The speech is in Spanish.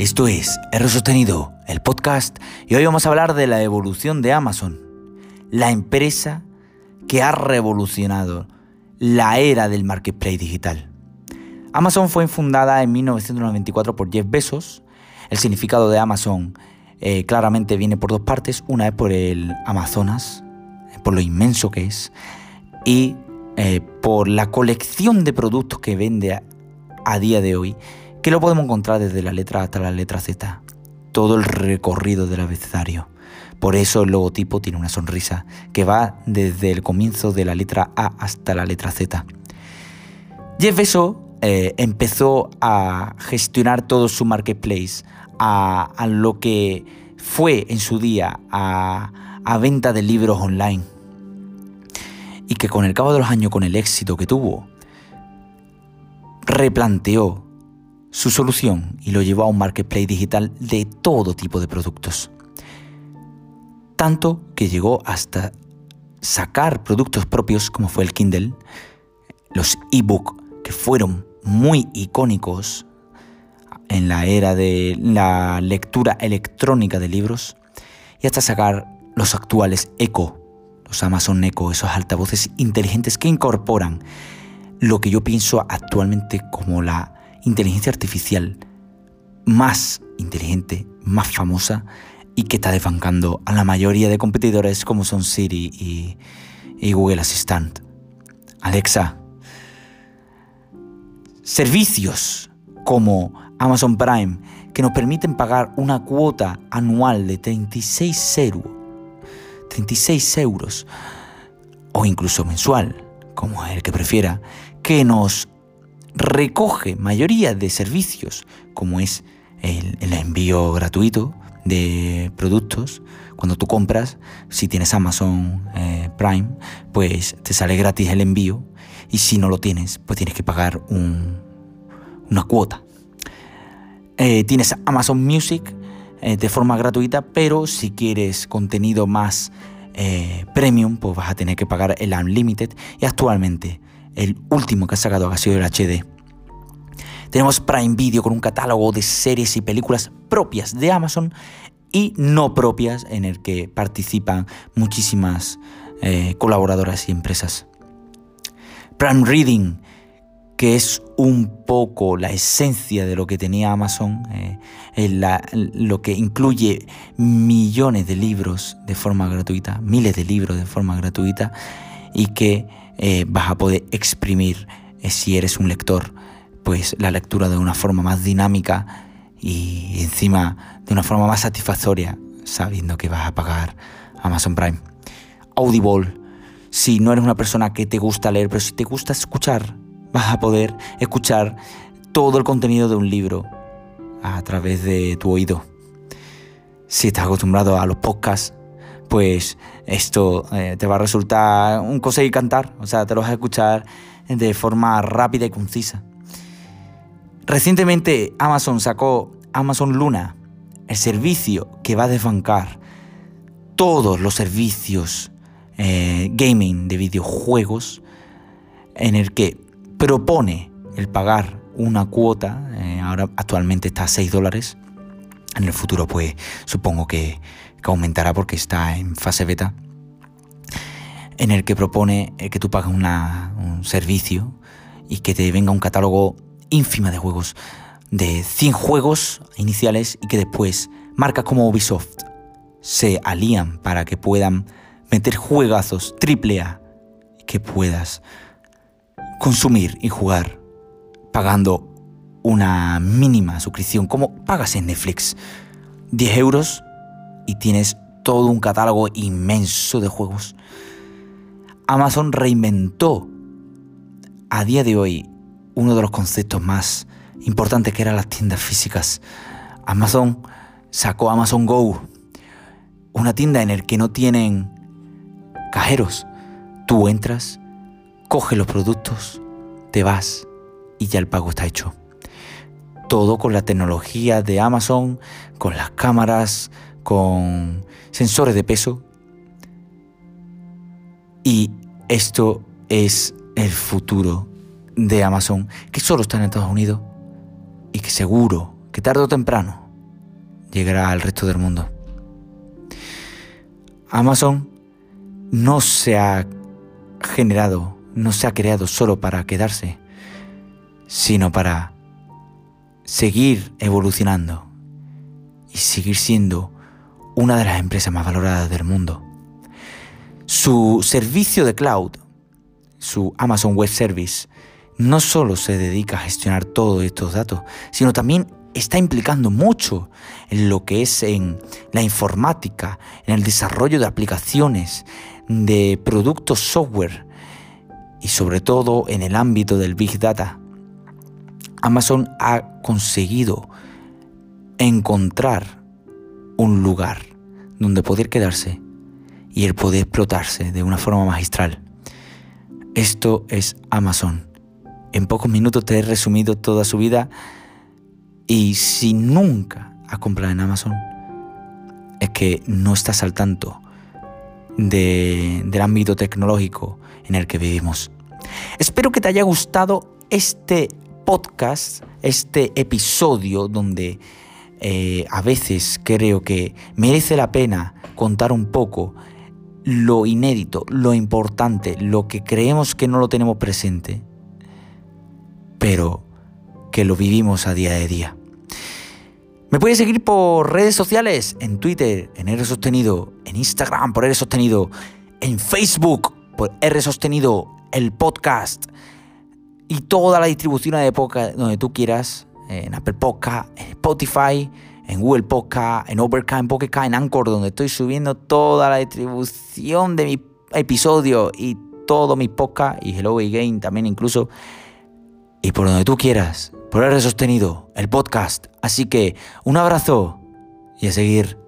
Esto es R Sostenido, el podcast, y hoy vamos a hablar de la evolución de Amazon, la empresa que ha revolucionado la era del marketplace digital. Amazon fue fundada en 1994 por Jeff Bezos. El significado de Amazon eh, claramente viene por dos partes. Una es por el Amazonas, por lo inmenso que es, y eh, por la colección de productos que vende a día de hoy que lo podemos encontrar desde la letra A hasta la letra Z, todo el recorrido del abecedario. Por eso el logotipo tiene una sonrisa que va desde el comienzo de la letra A hasta la letra Z. Jeff Bezos eh, empezó a gestionar todo su marketplace, a, lo que fue en su día a, a venta de libros online. Y que con el cabo de los años, con el éxito que tuvo, replanteó su solución y lo llevó a un marketplace digital de todo tipo de productos. Tanto que llegó hasta sacar productos propios como fue el Kindle, los ebook que fueron muy icónicos en la era de la lectura electrónica de libros y hasta sacar los actuales Echo, los Amazon Echo, esos altavoces inteligentes que incorporan lo que yo pienso actualmente como la inteligencia artificial más inteligente, más famosa y que está desbancando a la mayoría de competidores como son Siri y, Google Assistant. Alexa, servicios como Amazon Prime que nos permiten pagar una cuota anual de 36 euros, 36 euros o incluso mensual, como el que prefiera, que nos recoge mayoría de servicios, como es el, envío gratuito de productos. Cuando tú compras, si tienes Amazon eh, Prime, pues te sale gratis el envío. Y si no lo tienes, pues tienes que pagar una cuota. Eh, tienes Amazon Music eh, de forma gratuita, pero si quieres contenido más premium, pues vas a tener que pagar el Unlimited. Y actualmente el último que ha sacado ha sido HD. Tenemos Prime Video con un catálogo de series y películas propias de Amazon y no propias en el que participan muchísimas eh, colaboradoras y empresas. Prime Reading, que es un poco la esencia de lo que tenía Amazon, eh, lo que incluye millones de libros de forma gratuita, miles de libros de forma gratuita y que eh, vas a poder exprimir eh, si eres un lector, pues la lectura de una forma más dinámica y encima de una forma más satisfactoria, sabiendo que vas a pagar Amazon Prime. Audible, si no eres una persona que te gusta leer, pero si te gusta escuchar, vas a poder escuchar todo el contenido de un libro a través de tu oído. Si estás acostumbrado a los podcasts, pues esto eh, te va a resultar un conseguir cantar, o sea, te lo vas a escuchar de forma rápida y concisa. Recientemente Amazon sacó Amazon Luna, el servicio que va a desbancar todos los servicios eh, gaming de videojuegos, en el que propone el pagar una cuota, eh, ahora actualmente está a 6 dólares, en el futuro pues supongo que que aumentará porque está en fase beta, en el que propone eh, que tú pagas un servicio y que te venga un catálogo ínfima de juegos, de 100 juegos iniciales y que después marcas como Ubisoft se alían para que puedan meter juegazos triple A que puedas consumir y jugar pagando una mínima suscripción como pagas en Netflix. 10 euros y tienes todo un catálogo inmenso de juegos. Amazon reinventó a día de hoy uno de los conceptos más importantes que eran las tiendas físicas. Amazon sacó Amazon Go, una tienda en la que no tienen cajeros. Tú entras, coges los productos, te vas y ya el pago está hecho. Todo con la tecnología de Amazon, con las cámaras, con sensores de peso. Y esto es el futuro de Amazon, que solo está en Estados Unidos y que seguro que tarde o temprano llegará al resto del mundo. Amazon no se ha generado, no se ha creado solo para quedarse, sino para seguir evolucionando y seguir siendo una de las empresas más valoradas del mundo. Su servicio de cloud, su Amazon Web Service, no solo se dedica a gestionar todos estos datos, sino también está implicando mucho en lo que es en la informática, en el desarrollo de aplicaciones, de productos software y sobre todo en el ámbito del Big Data. Amazon ha conseguido encontrar un lugar donde poder quedarse y el poder explotarse de una forma magistral. Esto es Amazon. En pocos minutos te he resumido toda su vida y si nunca has comprado en Amazon, es que no estás al tanto del ámbito tecnológico en el que vivimos. Espero que te haya gustado este podcast, este episodio donde eh, a veces creo que merece la pena contar un poco lo inédito, lo importante, lo que creemos que no lo tenemos presente, pero que lo vivimos a día de día. Me puedes seguir por redes sociales, en Twitter, en R Sostenido, en Instagram por R Sostenido, en Facebook por R Sostenido, el podcast y toda la distribución de podcast donde tú quieras en Apple Podcast, en Spotify, en Google Podcast, en Overcast, en Pocket en Anchor, donde estoy subiendo toda la distribución de mi episodio y todo mi podcast y Hello Again también incluso. Y por donde tú quieras, por haber sostenido el podcast. Así que un abrazo y a seguir